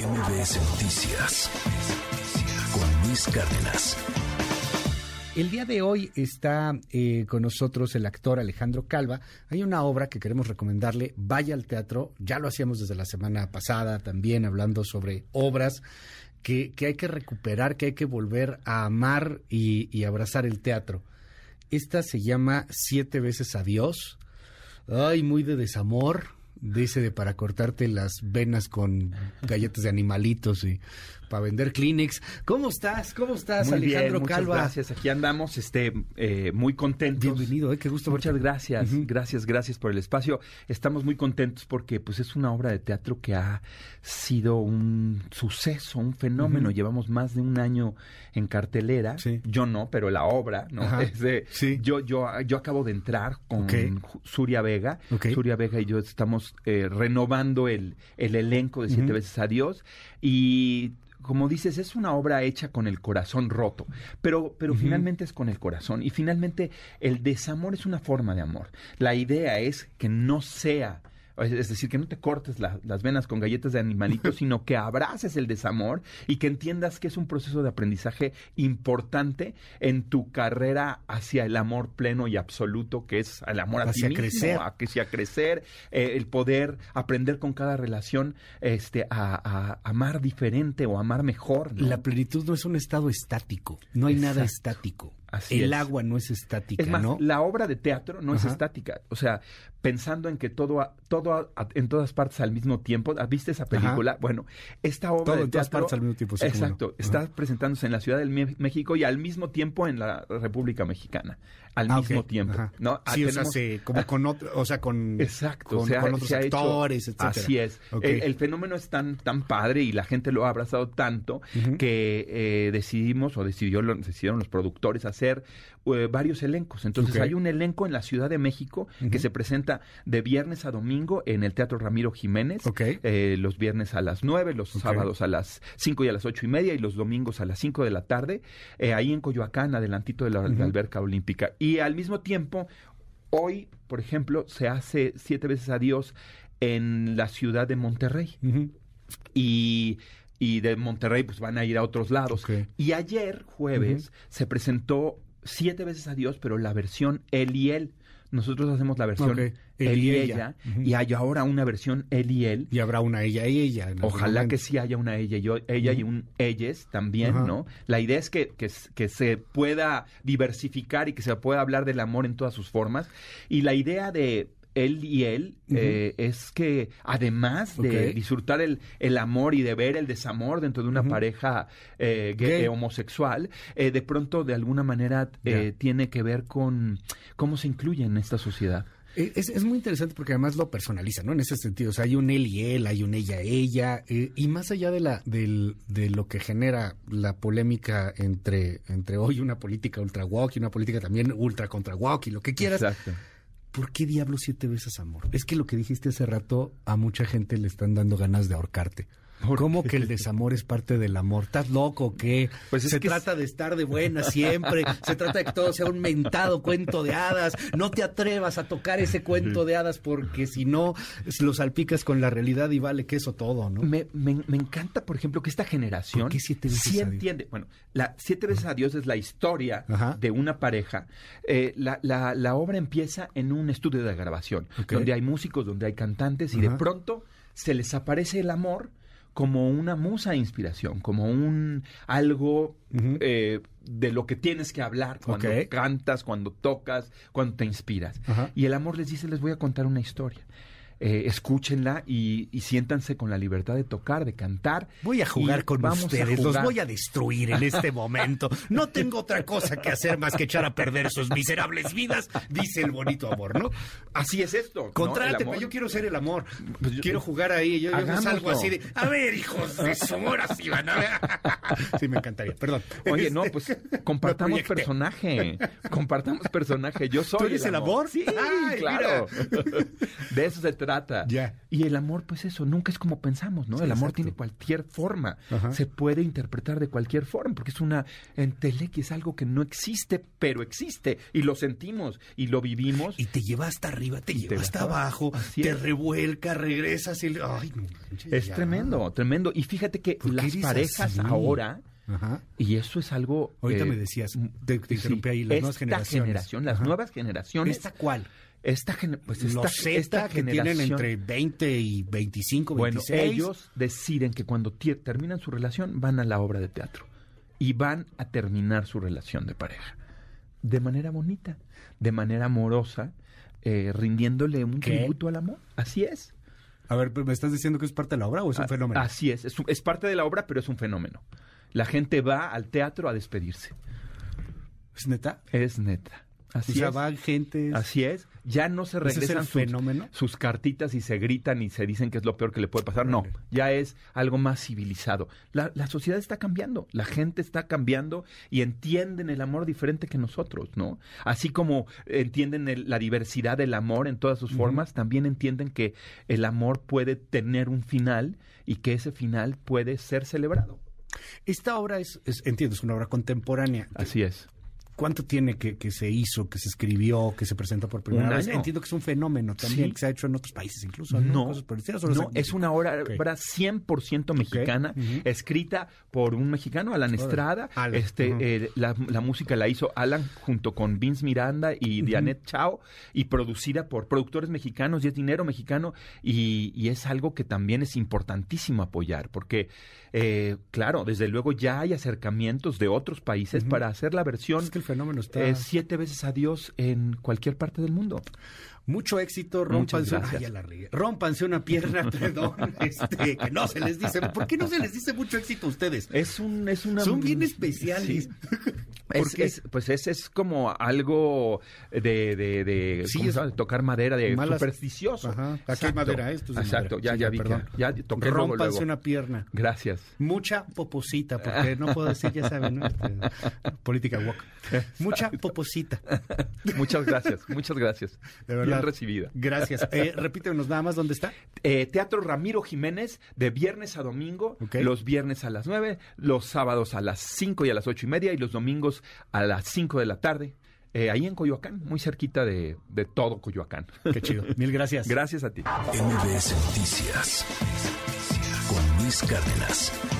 MBS Noticias con Luis Cárdenas. El día de hoy está eh, con nosotros el actor Alejandro Calva. Hay una obra que queremos recomendarle, vaya al teatro. Ya lo hacíamos desde la semana pasada también, hablando sobre obras que, hay que recuperar, que hay que volver a amar y, y abrazar el teatro. Esta se llama Siete veces Adiós. Ay, muy de desamor, dice de para cortarte las venas con galletas de animalitos y para vender Kleenex. ¿Cómo estás? ¿Cómo estás, Alejandro bien, muchas Gracias, aquí andamos, este, eh, muy contentos. Bienvenido, eh, qué gusto. Muchas gracias, gracias, gracias por el espacio. Estamos muy contentos porque pues es una obra de teatro que ha sido un suceso, un fenómeno. Llevamos más de un año en cartelera. Yo no, pero la obra, ¿no? yo, yo, yo acabo de entrar con Suria Vega. Suria Vega y yo estamos eh, renovando el, el elenco de Siete veces Adiós y como dices, es una obra hecha con el corazón roto, pero, pero finalmente es con el corazón. Y finalmente el desamor es una forma de amor. La idea es que no sea es decir, que no te cortes las venas con galletas de animalitos, sino que abraces el desamor y que entiendas que es un proceso de aprendizaje importante en tu carrera hacia el amor pleno y absoluto, que es el amor a ti mismo, crecer. a que sea crecer, eh, el poder aprender con cada relación este, a, amar diferente o amar mejor. La plenitud no es un estado estático, no hay nada estático el agua no es estática, es más, ¿no? La obra de teatro no es estática. O sea, pensando en que todo, todo en todas partes al mismo tiempo. ¿Viste esa película? Bueno, esta obra todo en todas partes al mismo tiempo. exacto. Está presentándose en la Ciudad de México y al mismo tiempo en la República Mexicana. Al ah, mismo tiempo, ¿no? Sí, o sea, como con otro, o sea, con, exacto, con, otros actores, etc. Así es. El, fenómeno es tan, tan padre y la gente lo ha abrazado tanto que eh, decidimos o decidió, decidieron los productores hacer hacer eh, varios elencos. Entonces hay un elenco en la Ciudad de México que se presenta de viernes a domingo en el Teatro Ramiro Jiménez, eh, los viernes a las 9, los sábados a las 5 y a las ocho y media y los domingos a las 5 de la tarde, eh, ahí en Coyoacán, adelantito de la, alberca olímpica. Y al mismo tiempo, hoy, por ejemplo, se hace siete veces adiós en la ciudad de Monterrey. Y y de Monterrey pues van a ir a otros lados. Y ayer, jueves, se presentó siete veces a Dios, pero la versión él y él. Nosotros hacemos la versión él, y ella, y hay ahora una versión él y él. Y habrá una ella y ella. Ojalá que sí haya una ella y yo, ella y un ellos también, ¿no? La idea es que, que, que, se pueda diversificar y que se pueda hablar del amor en todas sus formas. Y la idea de él y él eh, es que además de disfrutar el, el, amor y de ver el desamor dentro de una pareja eh, gay, homosexual, eh, de pronto de alguna manera tiene que ver con cómo se incluye en esta sociedad. Es, es, muy interesante porque además lo personaliza, ¿no? En ese sentido, o sea, hay un él y él, hay un ella, ella, y más allá de la del, de lo que genera la polémica entre, entre hoy una política ultra woke y una política también ultra contra woke y lo que quieras. Exacto ¿Por qué diablo siete veces amor? Es que lo que dijiste hace rato, a mucha gente le están dando ganas de ahorcarte. ¿Cómo que el desamor es parte del amor? ¿Estás loco o qué? Pues se trata de estar de buena siempre, se trata de que todo sea un mentado cuento de hadas. No te atrevas a tocar ese cuento de hadas porque si no lo salpicas con la realidad y vale que eso todo, ¿no? Me, encanta, por ejemplo, que esta generación siete veces sí entiende. Bueno, la Siete veces a Dios es la historia de una pareja. Eh, la, la, obra empieza en un estudio de grabación, donde hay músicos, donde hay cantantes y de pronto se les aparece el amor como una musa de inspiración, como un algo eh, de lo que tienes que hablar cuando cantas, cuando tocas, cuando te inspiras. Y el amor les dice, les voy a contar una historia. Eh, escúchenla y, siéntanse con la libertad de tocar, de cantar. Voy a jugar con ustedes, los voy a destruir en este momento. No tengo otra cosa que hacer más que echar a perder sus miserables vidas, dice el bonito amor, ¿no? Así es esto. Contráteme, yo quiero ser el amor. Pues quiero jugar ahí, yo, yo salgo así de, a ver, hijos de su amor, así van a ver. Sí, me encantaría, perdón. Oye, no, pues compartamos personaje, compartamos personaje. Yo soy ¿Tú eres el amor? Sí, claro. De eso se trata trata. Y el amor, pues eso, nunca es como pensamos, ¿no? Sí, el amor exacto. tiene cualquier forma. Ajá. Se puede interpretar de cualquier forma, porque es una entelequia, es algo que no existe, pero existe. Y lo sentimos y lo vivimos. Y te lleva hasta arriba, te lleva te hasta abajo, te revuelca, regresas y... Ay, es ya. tremendo, tremendo. Y fíjate que ¿Por qué las parejas así? ahora, Ajá. y eso es algo... Ahorita eh, me decías, te, te interrumpí ahí, las nuevas generaciones. generación, las Ajá. nuevas generaciones... ¿Esta cuál? Esta, pues esta, Los Z esta que tienen generación- entre 20 y 25, Bueno, 26. ellos deciden que cuando terminan su relación van a la obra de teatro y van a terminar su relación de pareja de manera bonita, de manera amorosa, eh, rindiéndole un ¿Qué? tributo al amor. Así es. A ver, ¿me estás diciendo que es parte de la obra o es un A- fenómeno? Así es. Es, es parte de la obra, pero es un fenómeno. La gente va al teatro a despedirse. ¿Es neta? Es neta. Así o sea, es. van gentes... Así es. Ya no se ¿Ese es el regresan sus, fenómeno? sus cartitas y se gritan y se dicen que es lo peor que le puede pasar. No, ya es algo más civilizado. La, la sociedad está cambiando, la gente está cambiando y entienden el amor diferente que nosotros, ¿no? Así como entienden el- la diversidad del amor en todas sus formas, también entienden que el amor puede tener un final y que ese final puede ser celebrado. Esta obra es, es, entiendo, es una obra contemporánea. Así es. ¿Cuánto tiene que, que se hizo, que se escribió, que se presentó por primera Un vez? año. Entiendo que es un fenómeno también, Sí. que se ha hecho en otros países incluso. No, No, no, es una obra, Ok. obra 100% mexicana, escrita por un mexicano, Alan. Estrada. Alan, Este, eh, la, la música la hizo Alan junto con Vince Miranda y Dianet Chao y producida por productores mexicanos y es dinero mexicano y, y es algo que también es importantísimo apoyar porque, eh, claro, desde luego ya hay acercamientos de otros países para hacer la versión Es que el fenómeno está... eh, siete veces a Dios en cualquier parte del mundo. Mucho éxito, rompanse. Ay, la rómpanse una pierna, perdón, este, que no se les dice. ¿Por qué no se les dice mucho éxito a ustedes? Es un, es una Son bien especiales. Sí. ¿Por Es- qué? es- pues ese es como algo de, de, de, Sí, ¿cómo es- tocar madera, de Malas- supersticioso. Ajá. Aquí hay Exacto. madera, esto es Exacto, madera. ya, Sí, ya vi perdón. que ya toqué luego, Rómpanse luego. una pierna. Gracias. Mucha poposita, porque no puedo decir, ya saben, ¿no? Este, política walk. Mucha poposita. Muchas gracias, muchas gracias. De verdad. Bien recibida. Gracias. Eh, repítenos nada más dónde está. Eh, Teatro Ramiro Jiménez, de viernes a domingo, los viernes a las 9, los sábados a las 5 y a las ocho y media, y los domingos a las 5 de la tarde, eh, ahí en Coyoacán, muy cerquita de, de todo Coyoacán. Qué chido. Mil gracias. Gracias a ti. MBS Noticias con Luis Cárdenas.